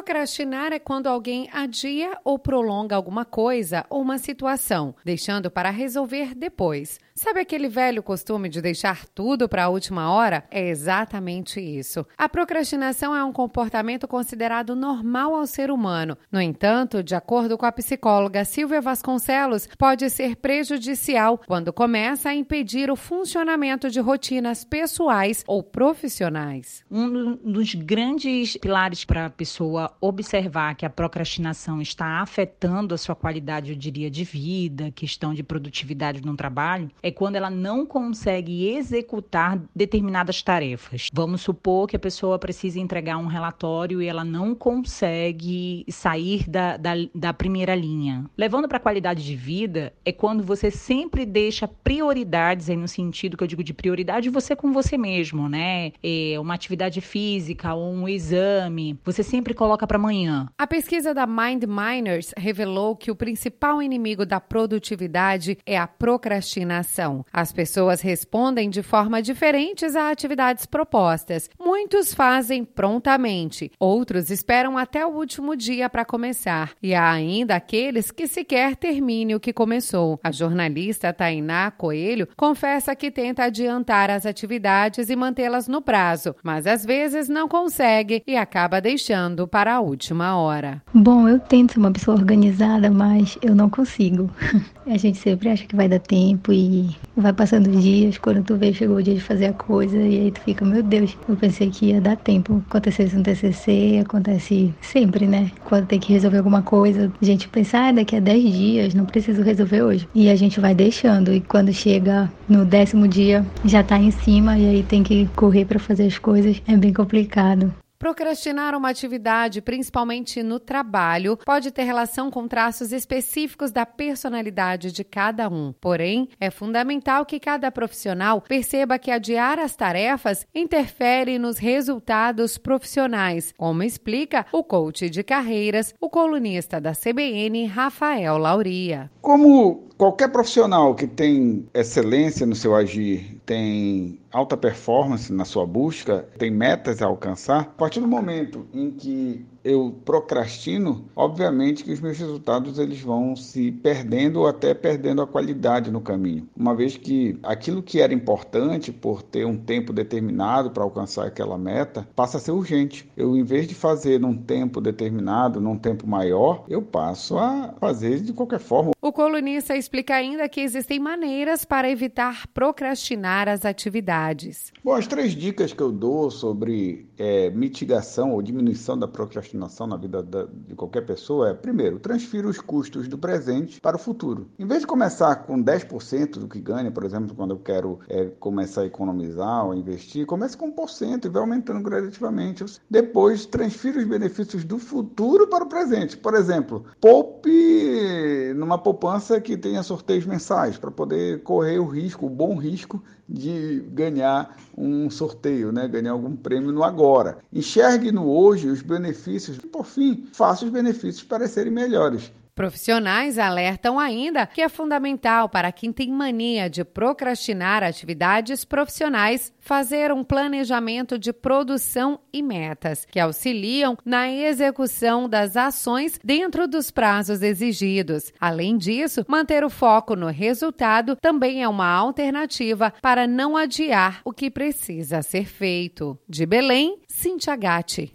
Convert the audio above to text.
Procrastinar é quando alguém adia ou prolonga alguma coisa ou uma situação, deixando para resolver depois. Sabe aquele velho costume de deixar tudo para a última hora? É exatamente isso. A procrastinação é um comportamento considerado normal ao ser humano. No entanto, de acordo com a psicóloga Silvia Vasconcelos, pode ser prejudicial quando começa a impedir o funcionamento de rotinas pessoais ou profissionais. Um dos grandes pilares para a pessoa observar que a procrastinação está afetando a sua qualidade, eu diria, de vida, questão de produtividade no trabalho, é quando ela não consegue executar determinadas tarefas. Vamos supor que a pessoa precisa entregar um relatório e ela não consegue sair da, da, da primeira linha. Levando para a qualidade de vida, é quando você sempre deixa prioridades, aí no sentido que eu digo de prioridade, você com você mesmo, né? É uma atividade física ou um exame, você sempre coloca para amanhã. A pesquisa da Mind Miners revelou que o principal inimigo da produtividade é a procrastinação. As pessoas respondem de forma diferente às atividades propostas. Muitos fazem prontamente, outros esperam até o último dia para começar, e há ainda aqueles que sequer terminem o que começou. A jornalista Tainá Coelho confessa que tenta adiantar as atividades e mantê-las no prazo, mas às vezes não consegue e acaba deixando para a última hora. Bom, eu tento ser uma pessoa organizada, mas eu não consigo. A gente sempre acha que vai dar tempo e vai passando os dias, quando tu vê, chegou o dia de fazer a coisa e aí tu fica, meu Deus, eu pensei que ia dar tempo. Aconteceu isso no TCC, acontece sempre, né? Quando tem que resolver alguma coisa, a gente pensa, ah, daqui a 10 dias, não preciso resolver hoje. E a gente vai deixando e quando chega no décimo dia, já tá em cima e aí tem que correr para fazer as coisas. É bem complicado. Procrastinar uma atividade, principalmente no trabalho, pode ter relação com traços específicos da personalidade de cada um. Porém, é fundamental que cada profissional perceba que adiar as tarefas interfere nos resultados profissionais, como explica o coach de carreiras, o colunista da CBN, Rafael Lauria. Como qualquer profissional que tem excelência no seu agir, tem alta performance na sua busca, tem metas a alcançar, a partir do momento em que eu procrastino, obviamente que os meus resultados eles vão se perdendo ou até perdendo a qualidade no caminho. Uma vez que aquilo que era importante por ter um tempo determinado para alcançar aquela meta, passa a ser urgente. Eu em vez de fazer num tempo determinado, num tempo maior, eu passo a fazer de qualquer forma. O colunista explica ainda que existem maneiras para evitar procrastinar as atividades. Bom, as três dicas que eu dou sobre é, mitigação ou diminuição da procrastinação na vida da, de qualquer pessoa é, primeiro, transfira os custos do presente para o futuro. Em vez de começar com 10% do que ganha, por exemplo, quando eu quero é, começar a economizar ou investir, comece com 1% e vai aumentando gradativamente. Depois, transfira os benefícios do futuro para o presente. Por exemplo, poupe numa poupança que tenha sorteios mensais para poder correr o risco, o bom risco de ganhar um sorteio, né? ganhar algum prêmio no agora. Enxergue no hoje os benefícios e, por fim, faça os benefícios parecerem melhores. Profissionais alertam ainda que é fundamental para quem tem mania de procrastinar atividades profissionais fazer um planejamento de produção e metas que auxiliam na execução das ações dentro dos prazos exigidos. Além disso, manter o foco no resultado também é uma alternativa para não adiar o que precisa ser feito. De Belém, Cintia Gatti.